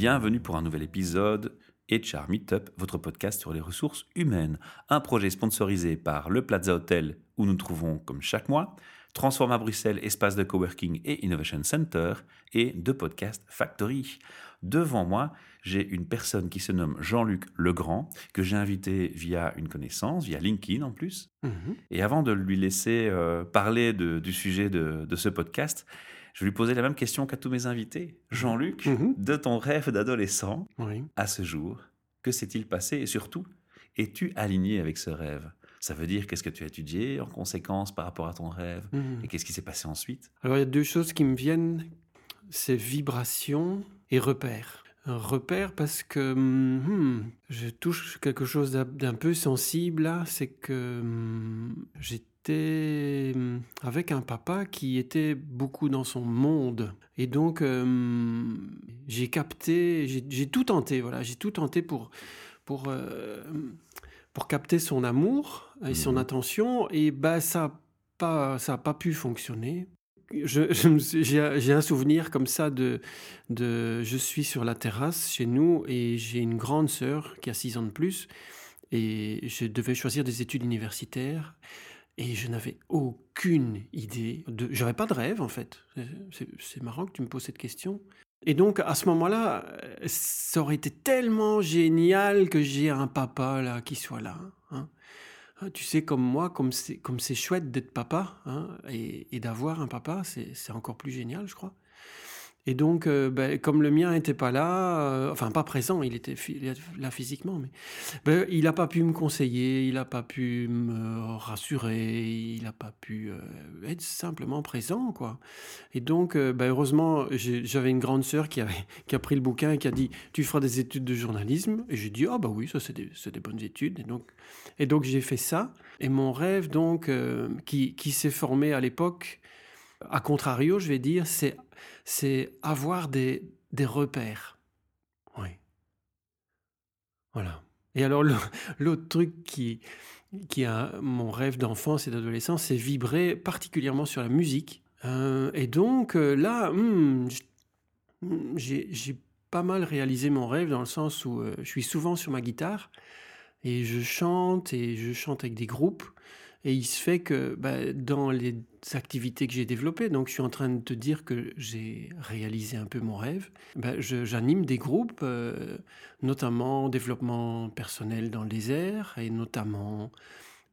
bienvenue pour un nouvel épisode HR Meetup, votre podcast sur les ressources humaines. Un projet sponsorisé par le Plaza Hotel où nous nous trouvons comme chaque mois, Transforma Bruxelles, espace de coworking et innovation center, et de Podcast Factory. Devant moi, j'ai une personne qui se nomme Jean-Luc Legrand, que j'ai invité via une connaissance, via LinkedIn en plus. Mhm. Et avant de lui laisser euh, parler de- du sujet de, de ce podcast, je vais lui poser la même question qu'à tous mes invités. Jean-Luc, Mhm. de ton rêve d'adolescent Oui. à ce jour, que s'est-il passé et surtout, es-tu aligné avec ce rêve? Ça veut dire qu'est-ce que tu as étudié en conséquence par rapport à ton rêve Mhm. et qu'est-ce qui s'est passé ensuite? Alors, il y a deux choses qui me viennent c'est vibration et repère. Un repère parce que hmm, je touche quelque chose d'un- peu sensible là, c'est que hmm, j'étais hmm, avec un papa qui était beaucoup dans son monde. Et donc, hmm, j'ai capté, j'ai j'ai tout tenté, voilà, j'ai tout tenté pour, pour, euh, pour capter son amour et son Mhm. attention. Et bah, ça n'a pas, ça a pas pu fonctionner. Je- je J'ai j'ai un souvenir comme ça de, de... Je suis sur la terrasse chez nous et j'ai une grande sœur qui a 6 ans de plus et je devais choisir des études universitaires et je n'avais aucune idée. De... J'avais pas de rêve en fait. C'est- marrant que tu me poses cette question. Et donc à ce moment-là, ça aurait été tellement génial que j'ai un papa là qui soit là. hein. Ah, Tu sais, comme moi, comme c'est, chouette d'être papa, hein, et, d'avoir un papa, c'est encore plus génial, je crois. Et donc, euh, ben, comme le mien n'était pas là, euh, enfin pas présent, il était là physiquement, mais ben, il n'a pas pu me conseiller, il n'a pas pu me rassurer, il n'a pas pu euh, être simplement présent, quoi. Et donc, ben, heureusement, j'avais une grande sœur qui, avait, qui a pris le bouquin et qui a dit Tu feras des études de journalisme Et j'ai dit Ah, bah oui, ça, c'est des, des bonnes études. Et donc, et donc j'ai fait ça. Et mon rêve, donc, qui, qui s'est formé à l'époque, à contrario, je vais dire, c'est, c'est avoir des, des repères. Oui. Voilà. Et alors, l'autre truc qui, qui a mon rêve d'enfance et d'adolescence, c'est vibrer particulièrement sur la musique. Euh, et donc, euh, là, hmm, hmm, j'ai j'ai pas mal réalisé mon rêve dans le sens où euh, je suis souvent sur ma guitare et je chante et je chante avec des groupes. Et il se fait que bah, dans les activités que j'ai développées, donc je suis en train de te dire que j'ai réalisé un peu mon rêve, bah, j'anime des groupes, euh, notamment développement personnel dans le désert et notamment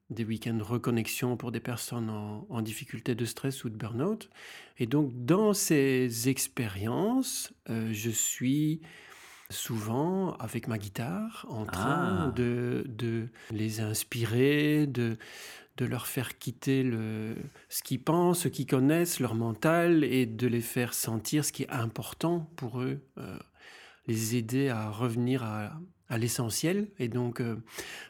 des week-ends de reconnexion pour des personnes en, en difficulté de stress ou de burn-out. Et donc dans ces expériences, euh, je suis souvent avec ma guitare en train Ah. de, de les inspirer, de, de leur faire quitter le, ce qu'ils pensent, ce qu'ils connaissent, leur mental, et de les faire sentir ce qui est important pour eux, euh, les aider à revenir à, à l'essentiel. Et donc, euh,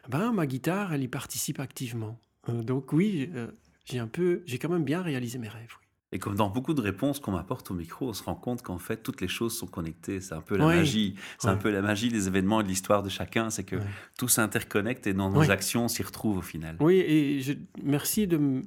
ben, ma guitare, elle y participe activement. Euh, donc oui, j'ai un peu, j'ai quand même bien réalisé mes rêves. Et comme dans beaucoup de réponses qu'on m'apporte au micro, on se rend compte qu'en fait, toutes les choses sont connectées. C'est un peu la Oui. magie. C'est un peu la magie des événements et de l'histoire de chacun. C'est que tout s'interconnecte et dans nos actions, on s'y retrouve au final. Oui, et je, merci de me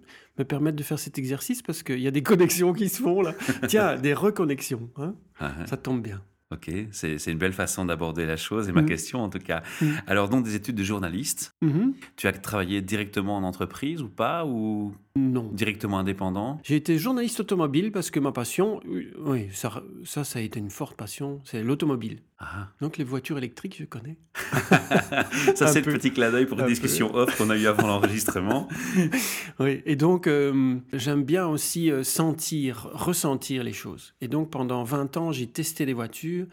permettre de faire cet exercice parce qu'il y a des connexions qui se font là. Tiens, des reconnexions, hein Ah, ah. ça tombe bien. Ok, c'est une belle façon d'aborder la chose et ma Mhm. question en tout cas. Mhm. Alors donc des études de journaliste, Mhm. tu as travaillé directement en entreprise ou pas ou Non. directement indépendant J'ai été journaliste automobile parce que ma passion, oui, oui, ça, ça, ça a été une forte passion, c'est l'automobile. Ah, Donc les voitures électriques, je connais. ça c'est le peu. petit clin d'œil pour une Un discussion off qu'on a eu avant l'enregistrement. Oui, et donc euh, j'aime bien aussi euh, sentir, ressentir les choses. Et donc pendant 20 ans, j'ai testé les voitures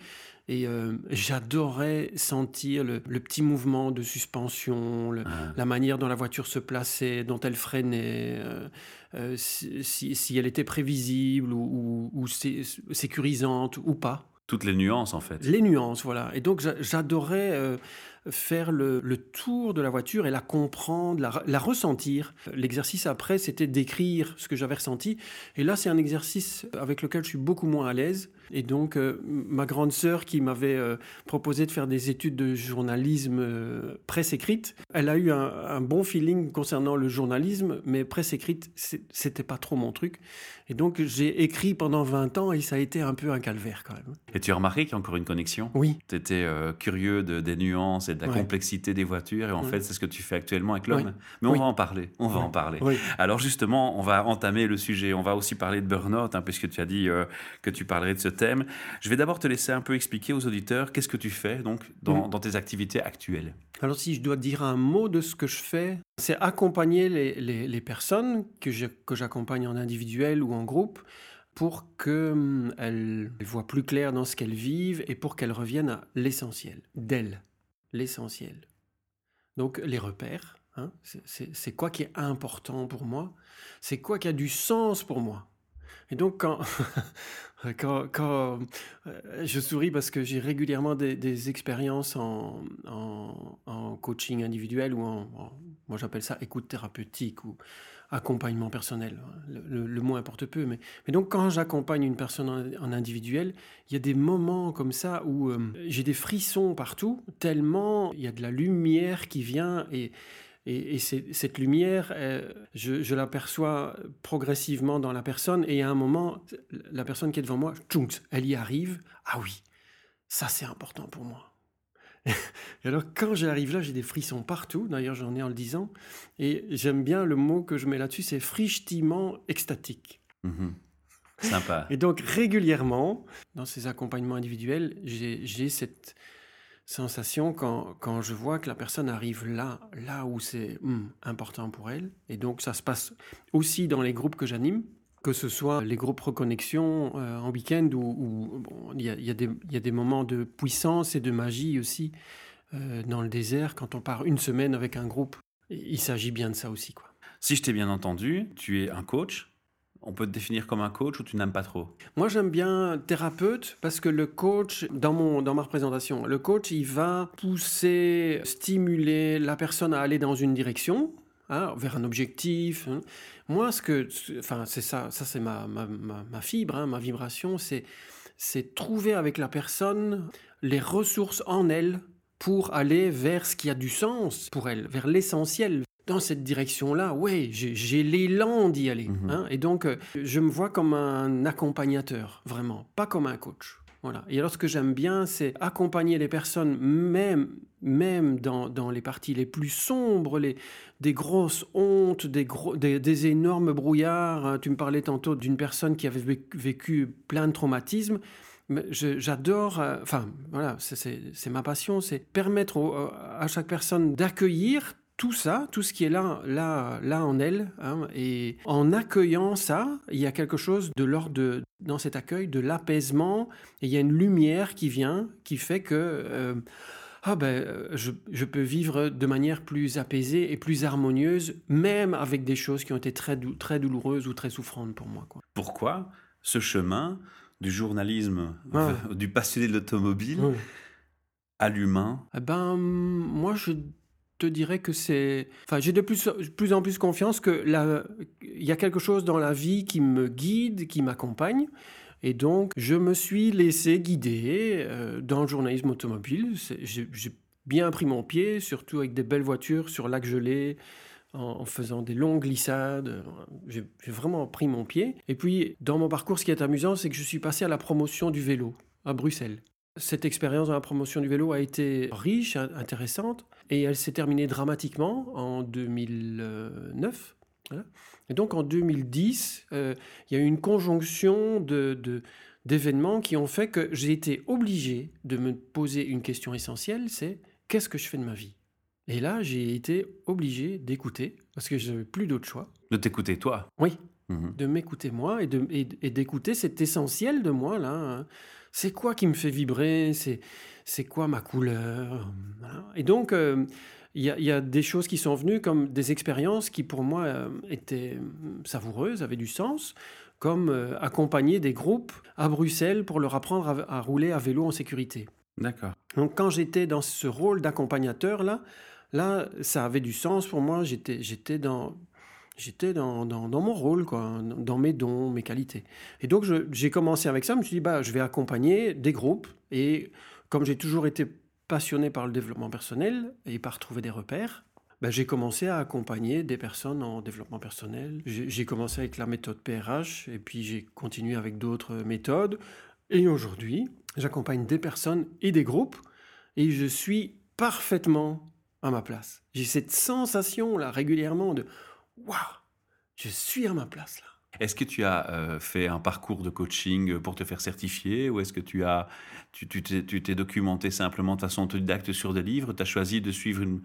et euh, j'adorais sentir le, le petit mouvement de suspension, le- Ah. la manière dont la voiture se plaçait, dont elle freinait, euh, euh, si, si- si elle était prévisible ou, ou- ou sé- sécurisante ou pas. Toutes les nuances en fait. Les nuances, voilà. Et donc, j'a- j'adorais euh, faire le, le tour de la voiture et la comprendre, la, la ressentir. L'exercice après, c'était d'écrire ce que j'avais ressenti. Et là, c'est un exercice avec lequel je suis beaucoup moins à l'aise. Et donc, euh, ma grande sœur qui m'avait euh, proposé de faire des études de journalisme euh, presse écrite, elle a eu un, un, bon feeling concernant le journalisme, mais presse écrite, c'était pas trop mon truc. Et donc, j'ai écrit pendant 20 ans et ça a été un peu un calvaire quand même. Et tu as remarqué qu'il y a encore une connexion? Oui. Tu étais curieux de, des nuances et de la complexité des voitures, et en fait, c'est ce que tu fais actuellement avec l'homme. Mais on va en parler, on va en parler. Alors justement, on va entamer le sujet, on va aussi parler de burn-out, hein, puisque tu as dit que tu parlerais de ce thème. Je vais d'abord te laisser un peu expliquer aux auditeurs qu'est-ce que tu fais donc dans, mm. tes activités actuelles. Alors si je dois dire un mot de ce que je fais, c'est accompagner les, personnes que j'accompagne en individuel ou en groupe pour qu'elles hum, voient plus clair dans ce qu'elles vivent et pour qu'elles reviennent à l'essentiel, d'elles, l'essentiel. Donc les repères, hein, c'est quoi qui est important pour moi, c'est quoi qui a du sens pour moi? Et donc, quand, quand, euh, je souris parce que j'ai régulièrement des, expériences en, en, coaching individuel ou en, moi j'appelle ça écoute thérapeutique ou accompagnement personnel. Le, mot importe peu. Mais, mais donc, quand j'accompagne une personne en, individuel, il y a des moments comme ça où euh, j'ai des frissons partout, tellement il y a de la lumière qui vient et et, cette lumière, euh, je, l'aperçois progressivement dans la personne. Et à un moment, la personne qui est devant moi, elle y arrive. Ah oui, ça c'est important pour moi. et alors quand j'arrive là, j'ai des frissons partout. D'ailleurs, j'en ai en le disant. Et j'aime bien le mot que je mets là-dessus, c'est frichement extatique. Mhm. Sympa. Et donc régulièrement, dans ces accompagnements individuels, j'ai cette sensation quand, quand, je vois que la personne arrive là, là où c'est hmm, important pour elle. Et donc ça se passe aussi dans les groupes que j'anime, que ce soit les groupes reconnexion euh, en week-end où il y, y, a des moments de puissance et de magie aussi euh, dans le désert quand on part une semaine avec un groupe. Il s'agit bien de ça aussi. Quoi. Si je t'ai bien entendu, tu es un coach on peut te définir comme un coach ou tu n'aimes pas trop? Moi, j'aime bien thérapeute parce que le coach, dans, mon, dans ma représentation, le coach, il va pousser, stimuler la personne à aller dans une direction, hein, vers un objectif. Hein. Moi, ce que, enfin, c'est ça, ça c'est ma, ma, ma, fibre, hein, ma vibration, c'est, c'est trouver avec la personne les ressources en elle pour aller vers ce qui a du sens pour elle, vers l'essentiel, dans cette direction-là, ouais, j'ai l'élan d'y aller. Mhm. Hein. et donc, euh, je me vois comme un accompagnateur, vraiment, pas comme un coach. Voilà. Et alors, ce que j'aime bien, c'est accompagner les personnes, même, même dans, dans, les parties les plus sombres, les, des grosses hontes, des, gros, des, énormes brouillards. Hein. Tu me parlais tantôt d'une personne qui avait vécu plein de traumatismes. J'adore, euh, enfin voilà, c'est ma passion, c'est permettre à chaque personne d'accueillir tout ça, tout ce qui est là, là, là en elle, hein, et en accueillant ça, il y a quelque chose de l'ordre dans cet accueil, de l'apaisement, et il y a une lumière qui vient, qui fait que euh, ah ben, je, je, peux vivre de manière plus apaisée et plus harmonieuse, même avec des choses qui ont été très, très douloureuses ou très souffrantes pour moi. Quoi. Pourquoi ce chemin du journalisme, ah. du passionné de l'automobile, à l'humain? Eh ben, moi, je te dirais que c'est. Enfin, j'ai de plus, en plus confiance que il y a quelque chose dans la vie qui me guide, qui m'accompagne. Et donc, je me suis laissé guider euh, dans le journalisme automobile. J'ai bien pris mon pied, surtout avec des belles voitures sur lac gelé, en, en faisant des longues glissades. J'ai vraiment pris mon pied. Et puis, dans mon parcours, ce qui est amusant, c'est que je suis passé à la promotion du vélo à Bruxelles. Cette expérience dans la promotion du vélo a été riche, intéressante, et elle s'est terminée dramatiquement en 2009. Et donc en 2010, euh, il y a eu une conjonction de, d'événements qui ont fait que j'ai été obligé de me poser une question essentielle, c'est qu'est-ce que je fais de ma vie? Et là, j'ai été obligé d'écouter, parce que je n'avais plus d'autre choix. De t'écouter toi? Oui, mhm. de m'écouter moi et, de, et, d'écouter cet essentiel de moi, là. Hein c'est quoi qui me fait vibrer, c'est, quoi ma couleur? Et donc, euh, il y, a des choses qui sont venues comme des expériences qui pour moi euh, étaient savoureuses, avaient du sens, comme euh, accompagner des groupes à Bruxelles pour leur apprendre à, rouler à vélo en sécurité. D'accord. Donc quand j'étais dans ce rôle d'accompagnateur là, là ça avait du sens pour moi. J'étais dans j'étais dans, dans, mon rôle, quoi, dans mes dons, mes qualités. Et donc, j'ai commencé avec ça. Je me suis dit, bah, je vais accompagner des groupes. Et comme j'ai toujours été passionné par le développement personnel et par trouver des repères, bah, j'ai commencé à accompagner des personnes en développement personnel. J'ai commencé avec la méthode PRH et puis j'ai continué avec d'autres méthodes. Et aujourd'hui, j'accompagne des personnes et des groupes et je suis parfaitement à ma place. J'ai cette sensation là régulièrement de waouh, je suis à ma place là. Est-ce que tu as euh, fait un parcours de coaching pour te faire certifier ou est-ce que tu as tu t'es documenté simplement de façon autodidacte sur des livres Tu as choisi de suivre une,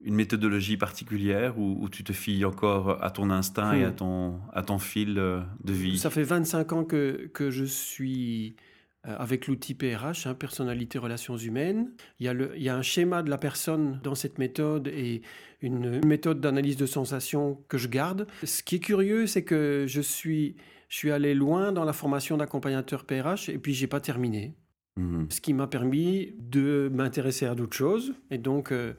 une méthodologie particulière ou, tu te fies encore à ton instinct et à hmm. ton, à ton fil euh, de vie? Ça fait 25 ans que, que je suis euh, avec l'outil PRH, hein, personnalité relations humaines. Il y, a le, il y, a un schéma de la personne dans cette méthode et une, méthode d'analyse de sensations que je garde. Ce qui est curieux, c'est que je suis, je suis allé loin dans la formation d'accompagnateur PRH et puis j'ai pas terminé. Mmh. Ce qui m'a permis de m'intéresser à d'autres choses. Et donc, euh,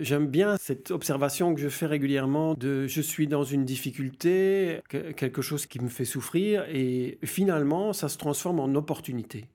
J'aime bien cette observation que je fais régulièrement de je suis dans une difficulté, quelque chose qui me fait souffrir, et finalement, ça se transforme en opportunité.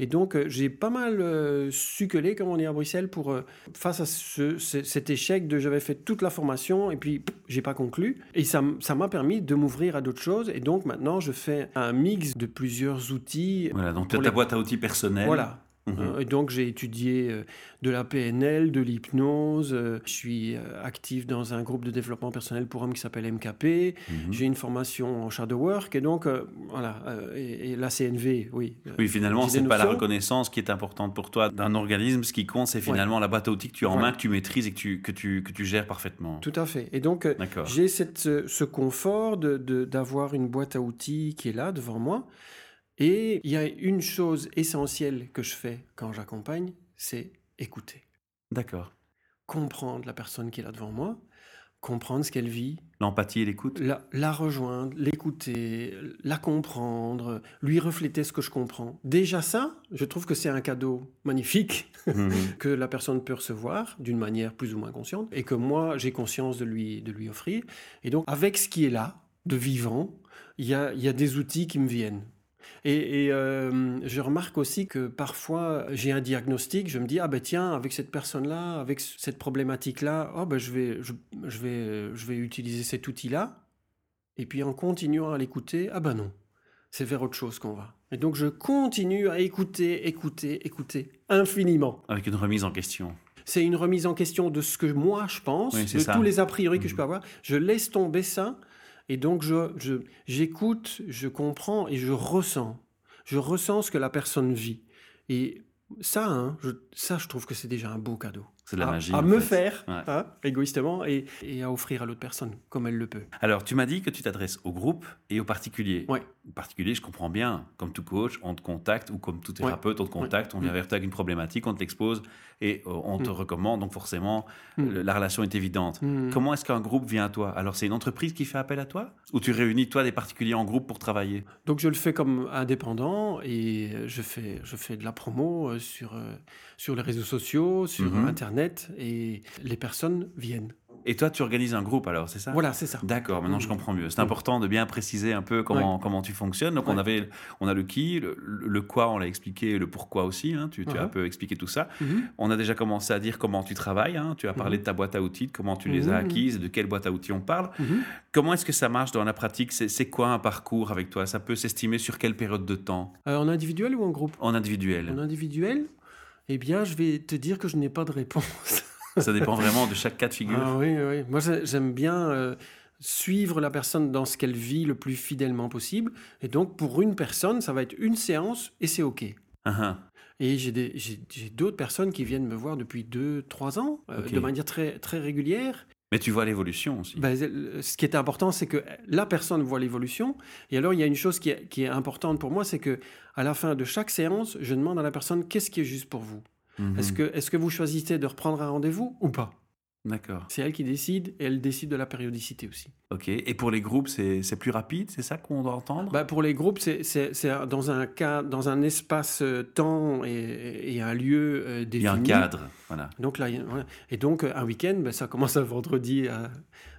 Et donc, euh, j'ai pas mal euh, succulé, comme on dit à Bruxelles, pour, euh, face à cet échec de j'avais fait toute la formation et puis j'ai pas conclu. Et ça m'a permis de m'ouvrir à d'autres choses. Et donc, maintenant, je fais un mix de plusieurs outils. Voilà, donc tu as ta boîte à outils personnelle. Voilà, Mhm. Euh, et donc j'ai étudié euh, de la PNL, de l'hypnose. Euh, je suis actif dans un groupe de développement personnel pour hommes qui s'appelle MKP. Mhm. J'ai une formation en shadow work et donc voilà et, la CNV, oui. Oui, finalement c'est pas la reconnaissance qui est importante pour toi d'un organisme. Ce qui compte c'est finalement la boîte à outils que tu as en main, que tu maîtrises et que tu que tu que tu gères parfaitement. Tout à fait. Et donc j'ai ce confort de d'avoir une boîte à outils qui est là devant moi. Et il y a une chose essentielle que je fais quand j'accompagne, c'est écouter. D'accord. Comprendre la personne qui est là devant moi, comprendre ce qu'elle vit. L'empathie et l'écoute la, rejoindre, l'écouter, la comprendre, lui refléter ce que je comprends. Déjà ça, je trouve que c'est un cadeau magnifique mhm. que la personne peut recevoir d'une manière plus ou moins consciente et que moi j'ai conscience de lui, de lui offrir. Et donc avec ce qui est là, de vivant, il y a, y a des outils qui me viennent. Et, euh, je remarque aussi que parfois j'ai un diagnostic, je me dis ah ben tiens avec cette personne-là, avec cette problématique-là, oh ben je vais je, vais je vais utiliser cet outil-là. Et puis en continuant à l'écouter, ah ben non, c'est vers autre chose qu'on va. Et donc je continue à écouter, écouter, écouter infiniment. Avec une remise en question. C'est une remise en question de ce que moi je pense, de tous les a priori que je peux mhm. avoir. Je laisse tomber ça et donc, j'écoute, je, comprends et je ressens. Je ressens ce que la personne vit. Et ça, hein, ça, je trouve que c'est déjà un beau cadeau. C'est de la magie. À, me faire, hein, égoïstement, et, et, à offrir à l'autre personne, comme elle le peut. Alors, tu m'as dit que tu t'adresses aux groupes et aux particuliers. Ouais. Particulier, je comprends bien. Comme tout coach, on te contacte, ou comme tout thérapeute, on te contacte, on vient mm. vers toi avec une problématique, on te l'expose et euh, on te mm. recommande. Donc, forcément, mm. la relation est évidente. Comment est-ce qu'un groupe vient à toi? Alors, c'est une entreprise qui fait appel à toi? Ou tu réunis, toi, des particuliers en groupe pour travailler? Donc, je le fais comme indépendant et je fais, je fais de la promo euh, sur, euh, sur les réseaux sociaux, sur mm-hmm. Internet et les personnes viennent. Et toi, tu organises un groupe alors, c'est ça? Voilà, c'est ça. D'accord, maintenant je mmh. comprends mieux. C'est important de bien préciser un peu comment, comment tu fonctionnes. Donc on, avait, on a le qui, le, quoi, on l'a expliqué, le pourquoi aussi. Hein. tu, tu, as un peu expliqué tout ça. Mmh. On a déjà commencé à dire comment tu travailles. Hein. Tu as parlé mmh. de ta boîte à outils, de comment tu les as acquises, de quelle boîte à outils on parle. Comment est-ce que ça marche dans la pratique? C'est quoi un parcours avec toi? Ça peut s'estimer sur quelle période de temps? Euh, En individuel ou en groupe? En individuel. En individuel eh bien, je vais te dire que je n'ai pas de réponse. Ça dépend vraiment de chaque cas de figure. Ah, oui, oui. Moi, j'aime bien euh, suivre la personne dans ce qu'elle vit le plus fidèlement possible. Et donc, pour une personne, ça va être une séance et c'est OK. Uh-huh. Et j'ai d'autres personnes qui viennent me voir depuis deux, trois ans, euh, de manière très, très régulière. Mais tu vois l'évolution aussi. Ben, ce qui est important, c'est que la personne voit l'évolution. Et alors, il y a une chose qui est, qui est importante pour moi, c'est que à la fin de chaque séance, je demande à la personne qu'est-ce qui est juste pour vous? Mhm. Est-ce que, est que vous choisissez de reprendre un rendez-vous ou pas? D'accord. C'est elle qui décide et elle décide de la périodicité aussi. Ok. Et pour les groupes, c'est plus rapide, c'est ça qu'on doit entendre? Bah, pour les groupes, c'est dans un cas, dans un espace euh, temps et, et un lieu euh, Il y a un défini. cadre, voilà. Donc là. Et donc euh, un week-end, ben, ça commence un vendredi à-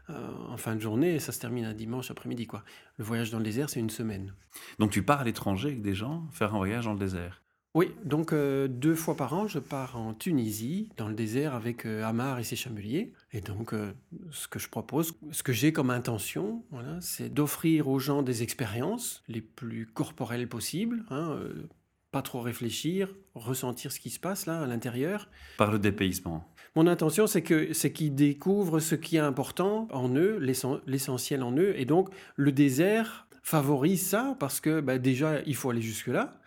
à- en fin de journée et ça se termine un dimanche après-midi. quoi. Le voyage dans le désert, c'est une semaine. Donc tu pars à l'étranger avec des gens, faire un voyage dans le désert? Oui, donc euh, deux fois par an, je pars en Tunisie, dans le désert, avec euh, Amar et ses chameliers. Et donc, euh, ce que je propose, ce que j'ai comme intention, voilà, c'est d'offrir aux gens des expériences les plus corporelles possibles, hein, euh, pas trop réfléchir, ressentir ce qui se passe là à l'intérieur. Par le dépaysement. Mon intention, c'est que c'est qu'ils découvrent ce qui est important en eux, l'essen- l'essentiel en eux, et donc le désert favorise ça parce que bah, déjà il faut aller jusque là.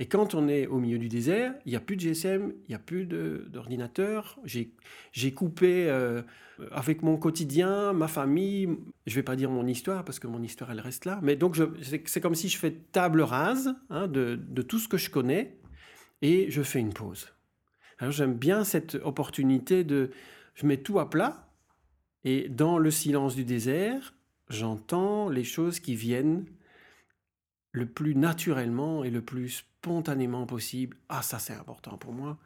Et quand on est au milieu du désert, il n'y a plus de GSM, il n'y a plus d'ordinateur. J'ai coupé euh, avec mon quotidien, ma famille. Je vais pas dire mon histoire parce que mon histoire elle reste là. Mais donc c'est comme si je fais table rase hein, de, tout ce que je connais et je fais une pause. J'aime bien cette opportunité de... Je mets tout à plat et dans le silence du désert, j'entends les choses qui viennent le plus naturellement et le plus spontanément possible. Ah ça c'est important pour moi.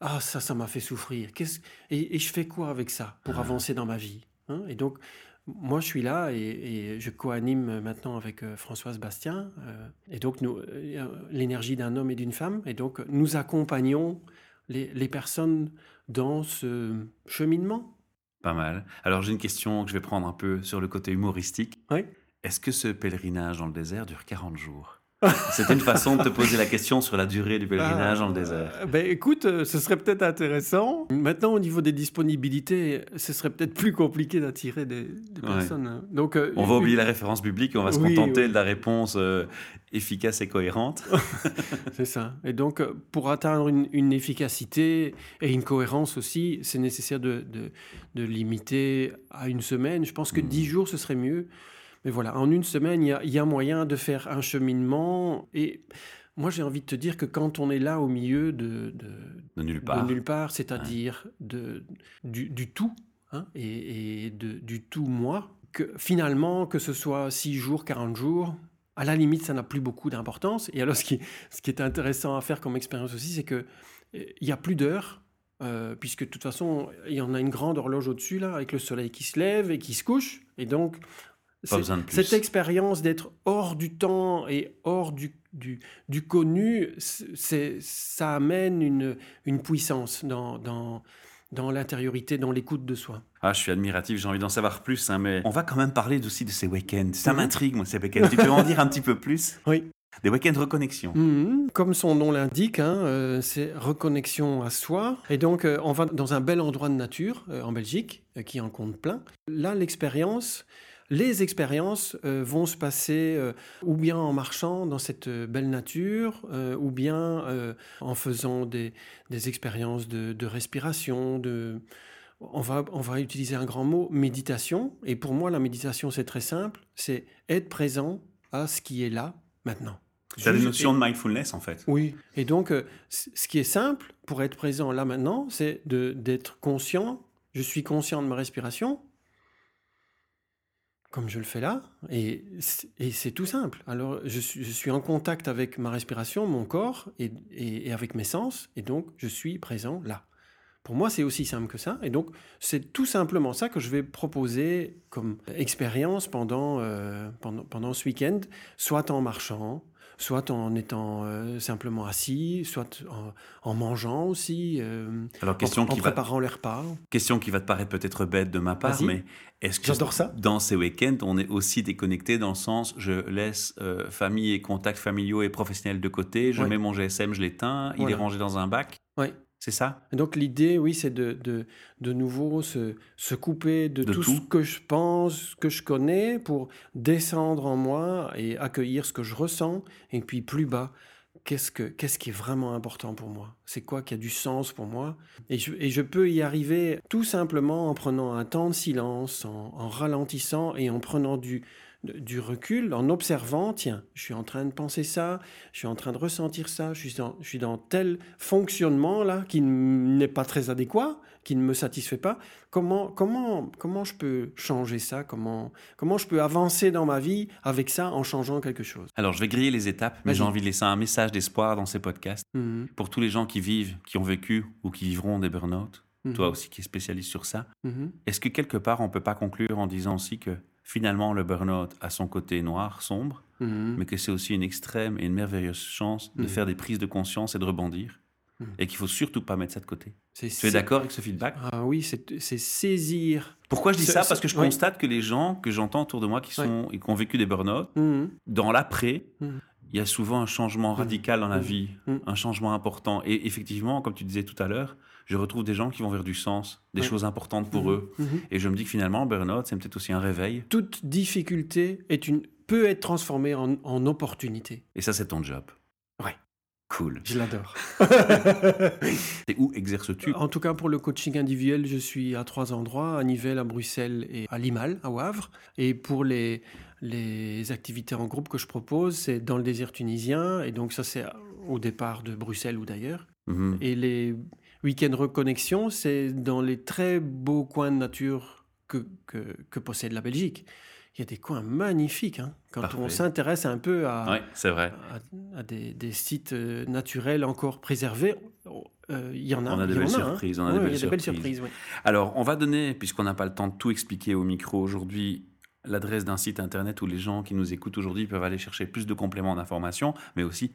Ah ça ça m'a fait souffrir. Qu'est-ce et, et je fais quoi avec ça pour avancer dans ma vie hein? Et donc moi je suis là et, et je co-anime maintenant avec euh, Françoise Bastien euh, et donc nous euh, l'énergie d'un homme et d'une femme et donc nous accompagnons les, les personnes dans ce cheminement. Pas mal. Alors j'ai une question que je vais prendre un peu sur le côté humoristique. Oui. Est-ce que ce pèlerinage dans le désert dure 40 jours? C'était une façon de te poser la question sur la durée du pèlerinage dans le désert. Euh, ben, écoute, euh, ce serait peut-être intéressant. Maintenant, au niveau des disponibilités, ce serait peut-être plus compliqué d'attirer des, des Ouais. personnes. Donc, euh, On va oublier la référence biblique et on va se contenter oui. de la réponse euh, efficace et cohérente. C'est ça. Et donc, pour atteindre une, une efficacité et une cohérence aussi, c'est nécessaire de, de- de limiter à une semaine. Je pense que Mhm. dix jours, ce serait mieux. Mais voilà, en une semaine, il y y a moyen de faire un cheminement. Et moi, j'ai envie de te dire que quand on est là au milieu de, de, De nulle part. c'est-à-dire du, du tout, hein, et, et de, du tout moi, que finalement, que ce soit 6 jours, 40 jours, à la limite, ça n'a plus beaucoup d'importance. Et alors, ce qui, ce qui est intéressant à faire comme expérience aussi, c'est que euh, il y a plus d'heures, euh, puisque de toute façon, il y en a une grande horloge au-dessus, là, avec le soleil qui se lève et qui se couche. Et donc, c'est- besoin de plus. cette expérience d'être hors du temps et hors du, du, du connu, ça amène une, une puissance dans, dans, dans l'intériorité, dans l'écoute de soi. Ah, je suis admiratif, j'ai envie d'en savoir plus, hein, mais on va quand même parler aussi de ces week-ends. Ça Mhm. m'intrigue, moi, ces week-ends. Tu peux en dire un petit peu plus? Oui. Des week-ends reconnexion. Mhm. Comme son nom l'indique, hein, euh, c'est reconnexion à soi. Et donc, euh, on va dans un bel endroit de nature euh, en Belgique, qui en compte plein. Là, l'expérience, les expériences euh, vont se passer euh, ou bien en marchant dans cette euh, belle nature, euh, ou bien en faisant des, des expériences de, de respiration, de... On va, on va utiliser un grand mot, méditation. Et pour moi, la méditation, c'est très simple. C'est être présent à ce qui est là, maintenant. Tu as des Juste- notions de mindfulness, en fait. oui. Et donc, ce qui est simple pour être présent là maintenant, c'est d'être conscient. Je suis conscient de ma respiration, comme je le fais là, et, c'est tout simple. Alors, je suis, en contact avec ma respiration, mon corps et avec mes sens, et donc je suis présent là. Pour moi, c'est aussi simple que ça. Et donc, c'est tout simplement ça que je vais proposer comme expérience pendant, euh, pendant, pendant ce week-end, soit en marchant, soit en étant euh, simplement assis, soit en, en mangeant aussi, euh, Alors, en, question en qui, va, préparant les repas. question qui va te paraître peut-être bête de ma part, mais est-ce que ça. dans ces week-ends, on est aussi déconnecté dans le sens, je laisse euh, famille et contacts familiaux et professionnels de côté, je Ouais. mets mon GSM, je l'éteins, il est rangé dans un bac? Ouais. C'est ça donc l'idée, oui, c'est de, de, de nouveau se, se couper de, De tout, tout. ce que je pense, que je connais, pour descendre en moi et accueillir ce que je ressens. Et puis plus bas, qu'est-ce, que, qu'est-ce qui est vraiment important pour moi? C'est quoi qui a du sens pour moi? Et je, et je peux y arriver tout simplement en prenant un temps de silence, en, en ralentissant et en prenant du, du recul en observant, tiens, je suis en train de penser ça, je suis en train de ressentir ça, je suis dans, je suis dans tel fonctionnement là qui n'est pas très adéquat, qui ne me satisfait pas. Comment, comment, comment je peux changer ça? Comment, comment je peux avancer dans ma vie avec ça en changeant quelque chose? Alors, je vais griller les étapes, mais j'ai envie de laisser un message d'espoir dans ces podcasts Mhm. pour tous les gens qui vivent, qui ont vécu ou qui vivront des burn-out. Mhm. Toi aussi qui es spécialiste sur ça. Mhm. Est-ce que quelque part, on peut pas conclure en disant aussi que finalement, le burn-out a son côté noir, sombre, Mhm. mais que c'est aussi une extrême et une merveilleuse chance de Mhm. faire des prises de conscience et de rebondir, Mhm. et qu'il faut surtout pas mettre ça de côté. Tu es d'accord avec ce feedback? Ah oui, c'est saisir. Pourquoi je dis ça? ce- Parce que je oui. constate que les gens que j'entends autour de moi qui, sont, et qui ont vécu des burn-out, dans l'après. Il y a souvent un changement radical dans la Mhm. vie, Mhm. un changement important. Et effectivement, comme tu disais tout à l'heure, je retrouve des gens qui vont vers du sens, des choses importantes pour eux. Mhm. Et je me dis que finalement, burn-out, c'est peut-être aussi un réveil. Toute difficulté est une, peut être transformée en, en opportunité. Et ça, c'est ton job. Ouais. Cool. Je l'adore. Et où exerces-tu? En tout cas, pour le coaching individuel, je suis à trois endroits, à Nivelles, à Bruxelles et à Limal, à Wavre. Et pour les, les activités en groupe que je propose, c'est dans le désert tunisien. Et donc ça, c'est au départ de Bruxelles ou d'ailleurs. Mhm. Et les week-ends reconnexion, c'est dans les très beaux coins de nature que, que, que possède la Belgique. Il y a des coins magnifiques. hein. Quand Parfait. on s'intéresse un peu à, c'est vrai. à, à des, des sites euh, naturels encore préservés, euh, il y en a. On a des belles surprises. Alors, on va donner, puisqu'on n'a pas le temps de tout expliquer au micro aujourd'hui, l'adresse d'un site internet où les gens qui nous écoutent aujourd'hui peuvent aller chercher plus de compléments d'information, mais aussi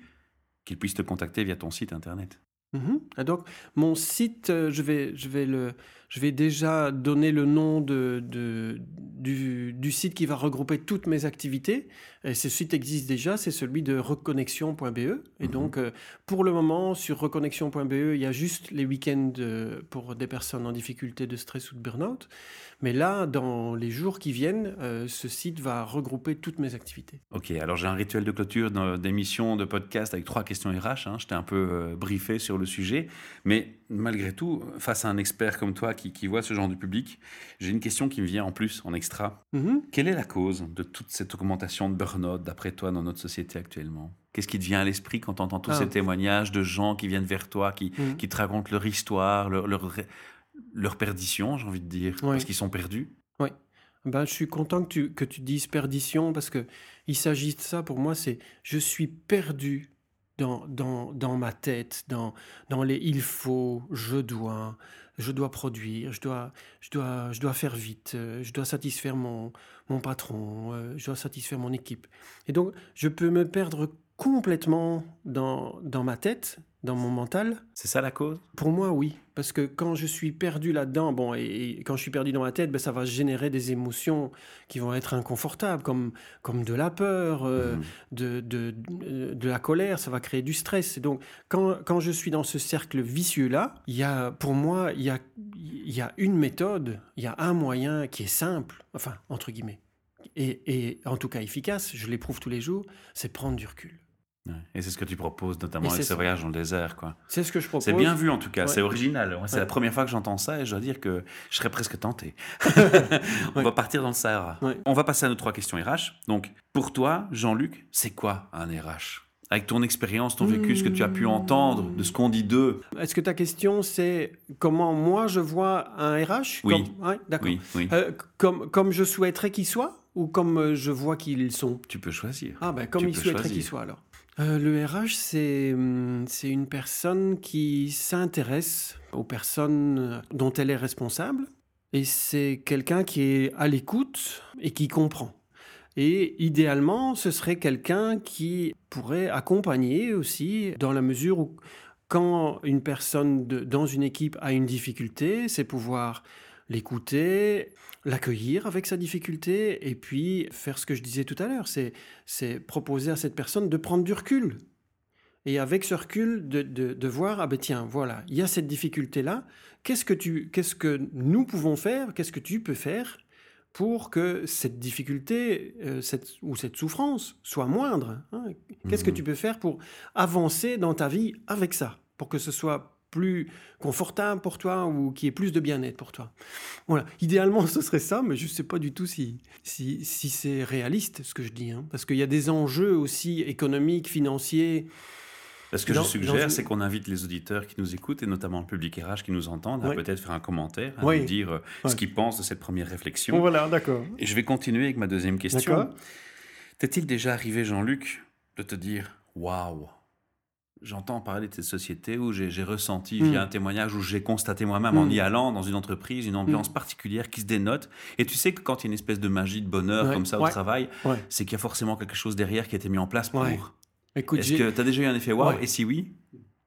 qu'ils puissent te contacter via ton site internet. Mhm. Et donc, mon site, euh, je vais, je vais, le, je vais déjà donner le nom de, de- du, du site qui va regrouper toutes mes activités. Et ce site existe déjà, c'est celui de reconnexion.be. Et Mhm. donc, euh, pour le moment, sur reconnexion.be, il y a juste les week-ends euh, pour des personnes en difficulté de stress ou de burn-out. Mais là, dans les jours qui viennent, euh, ce site va regrouper toutes mes activités. Ok, alors j'ai un rituel de clôture d'émission, de podcast avec trois questions RH. hein. Je t'ai un peu euh, briefé sur le sujet. Mais malgré tout, face à un expert comme toi qui, qui voit ce genre de public, j'ai une question qui me vient en plus, en extra. Mhm. Quelle est la cause de toute cette augmentation de burn-out, d'après toi, dans notre société actuellement? Qu'est-ce qui te vient à l'esprit quand tu entends tous Ah. ces témoignages de gens qui viennent vers toi, qui, Mhm. qui te racontent leur histoire, leur, leur, leur perdition, j'ai envie de dire, Oui. parce qu'ils sont perdus? Ben, je suis content que tu, que tu dises perdition parce que il s'agit de ça pour moi, c'est je suis perdu dans, dans, dans ma tête, dans, dans les il faut, je dois, je dois produire, je dois, je dois, je dois faire vite, euh, je dois satisfaire mon, mon patron, euh, je dois satisfaire mon équipe. Et donc, je peux me perdre complètement dans, dans ma tête, dans mon mental, C'est ça la cause? Pour moi, oui. Parce que quand je suis perdu là-dedans, bon, et, et quand je suis perdu dans ma tête, ben, ça va générer des émotions qui vont être inconfortables, comme, comme de la peur, euh, Mhm. de, de, de, de la colère, ça va créer du stress. Et donc, quand, quand je suis dans ce cercle vicieux-là, il y a, pour moi, il y a, y a une méthode, il y a un moyen qui est simple, enfin, entre guillemets, et, et en tout cas efficace, je l'éprouve tous les jours, c'est prendre du recul. Ouais. Et c'est ce que tu proposes, notamment Et avec ce voyage dans le désert. quoi. C'est ce que je propose. C'est bien vu en tout cas, Ouais. c'est original. C'est Ouais. la première fois que j'entends ça et je dois dire que je serais presque tenté. On va partir dans le Sahara. On va passer à nos trois questions RH. Donc, pour toi, Jean-Luc, c'est quoi un RH Avec ton expérience, ton vécu, ce que tu as pu Mmh. entendre, de ce qu'on dit d'eux. Est-ce que ta question, c'est comment moi je vois un RH Oui. D'accord. Oui, oui. Euh, comme, comme je souhaiterais qu'il soit ou comme euh, je vois qu'ils sont? Tu peux choisir. Ah ben comme Tu il souhaiterait choisir. qu'il soit alors. Euh, le RH, c'est hum, c'est une personne qui s'intéresse aux personnes euh, dont elle est responsable et c'est quelqu'un qui est à l'écoute et qui comprend. Et idéalement, ce serait quelqu'un qui pourrait accompagner aussi dans la mesure où quand une personne dans une équipe a une difficulté, c'est pouvoir l'écouter, l'accueillir avec sa difficulté et puis faire ce que je disais tout à l'heure, c'est c'est proposer à cette personne de prendre du recul. Et avec ce recul, de, de, de voir, ah ben tiens, voilà, il y a cette difficulté-là, qu'est-ce que, tu, qu'est-ce que nous pouvons faire, qu'est-ce que tu peux faire pour que cette difficulté euh, cette, ou cette souffrance soit moindre hein? Qu'est-ce que Mhm. tu peux faire pour avancer dans ta vie avec ça? Pour que ce soit plus confortable pour toi ou qui ait plus de bien-être pour toi. Voilà, idéalement ce serait ça, mais je ne sais pas du tout si, si, si c'est réaliste ce que je dis, hein. parce qu'il y a des enjeux aussi économiques, financiers. Ce que je suggère, c'est qu'on invite les auditeurs qui nous écoutent, et notamment le public RH qui nous entendent, à peut-être faire un commentaire, à nous dire euh, ce qu'ils pensent de cette première réflexion. voilà, d'accord. Et je vais continuer avec ma deuxième question. T'est-il déjà arrivé, Jean-Luc, de te dire Waouh? J'entends parler de cette société où j'ai ressenti via hmm. un témoignage, où j'ai constaté moi-même en hmm. y allant dans une entreprise, une ambiance hmm. particulière qui se dénote. Et tu sais que quand il y a une espèce de magie, de bonheur comme ça au travail, c'est qu'il y a forcément quelque chose derrière qui a été mis en place pour. Est-ce que tu as déjà eu un effet waouh? Et si oui,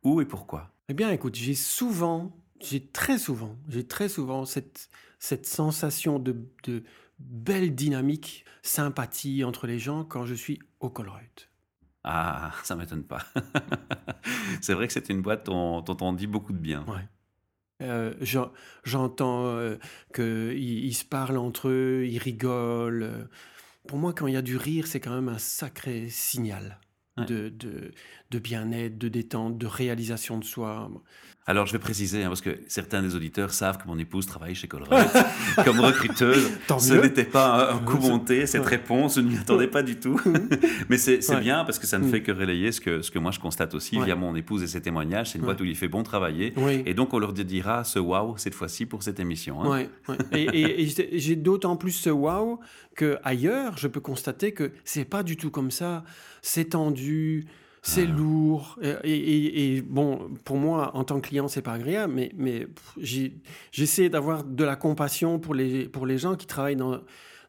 où et pourquoi? Eh bien, écoute, j'ai souvent, j'ai très souvent, j'ai très souvent cette, cette sensation de, de belle dynamique, sympathie entre les gens quand je suis au Colruyt. Ah, ça m'étonne pas. c'est vrai que c'est une boîte dont, on dit beaucoup de bien. Euh, j'entends euh, qu'ils se parlent entre eux, ils rigolent. Pour moi, quand il y a du rire, c'est quand même un sacré signal de, de, de bien-être, de détente, de réalisation de soi. Alors, je vais préciser, hein, parce que certains des auditeurs savent que mon épouse travaille chez Colruyt comme recruteuse. ce n'était pas un, coup monté, cette réponse, je ne m'y attendais pas du tout. Mais c'est bien parce que ça ne fait que relayer ce que, ce que moi je constate aussi via mon épouse et ses témoignages. C'est une boîte où il fait bon travailler. Et donc, on leur dira ce wow cette fois-ci pour cette émission. Hein. Et, et j'ai d'autant plus ce wow que ailleurs, je peux constater que c'est pas du tout comme ça. C'est tendu c'est ah. lourd. Et, bon, pour moi, en tant que client, c'est pas agréable, mais, mais j'essaie d'avoir de la compassion pour les, pour les gens qui travaillent dans,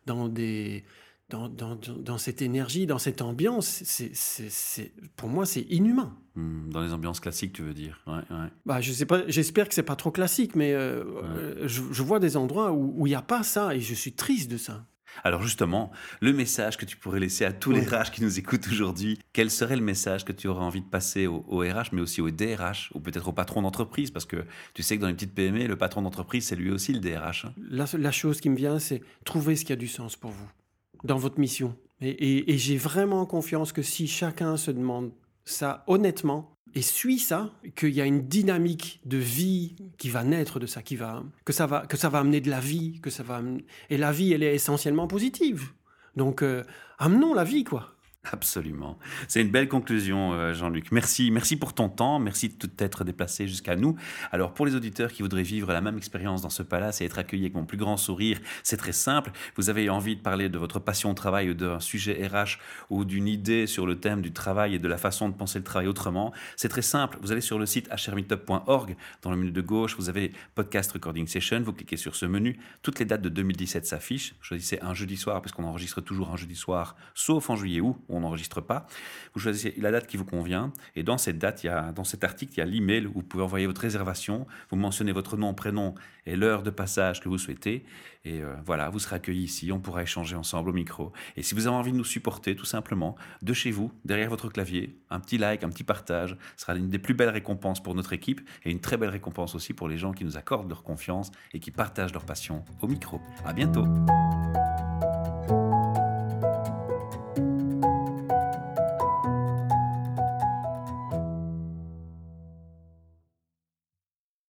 dans des. Dans, dans, dans cette énergie, dans cette ambiance, c'est, pour moi, c'est inhumain. Hmm, dans les ambiances classiques, tu veux dire ouais, ouais. Bah, je sais pas, J'espère que c'est pas trop classique, mais euh, euh, je, je, vois des endroits où il n'y a pas ça et je suis triste de ça. Alors justement, le message que tu pourrais laisser à tous les RH qui nous écoutent aujourd'hui, quel serait le message que tu aurais envie de passer aux, RH, mais aussi aux DRH, ou peut-être au patron d'entreprise, parce que tu sais que dans les petites PME, le patron d'entreprise, c'est lui aussi le DRH. Hein. La, chose qui me vient, c'est trouver ce qui a du sens pour vous, dans votre mission. et j'ai vraiment confiance que si chacun se demande ça honnêtement, et suit ça, qu'il y a une dynamique de vie qui va naître de ça, qui va, que ça va, que ça va amener de la vie, que ça va, et la vie, elle est essentiellement positive. Donc, euh, amenons la vie, quoi. Absolument. C'est une belle conclusion, euh, Jean-Luc. Merci, merci pour ton temps, merci de t'être déplacé jusqu'à nous. Alors, pour les auditeurs qui voudraient vivre la même expérience dans ce palace et être accueillis avec mon plus grand sourire, c'est très simple. Vous avez envie de parler de votre passion au travail ou d'un sujet RH ou d'une idée sur le thème du travail et de la façon de penser le travail autrement? C'est très simple. Vous allez sur le site hrmeetup.org. Dans le menu de gauche, vous avez podcast recording session. Vous cliquez sur ce menu. Toutes les dates de 2017 s'affichent. Choisissez un jeudi soir parce qu'on enregistre toujours un jeudi soir, sauf en juillet ou on n'enregistre pas. Vous choisissez la date qui vous convient. Et dans cette date, il y a, dans cet article, il y a l'email où vous pouvez envoyer votre réservation. Vous mentionnez votre nom, prénom et l'heure de passage que vous souhaitez. Et euh, voilà, vous serez accueilli ici. On pourra échanger ensemble au micro. Et si vous avez envie de nous supporter, tout simplement, de chez vous, derrière votre clavier, un petit like, un petit partage sera l'une des plus belles récompenses pour notre équipe et une très belle récompense aussi pour les gens qui nous accordent leur confiance et qui partagent leur passion au micro. À bientôt.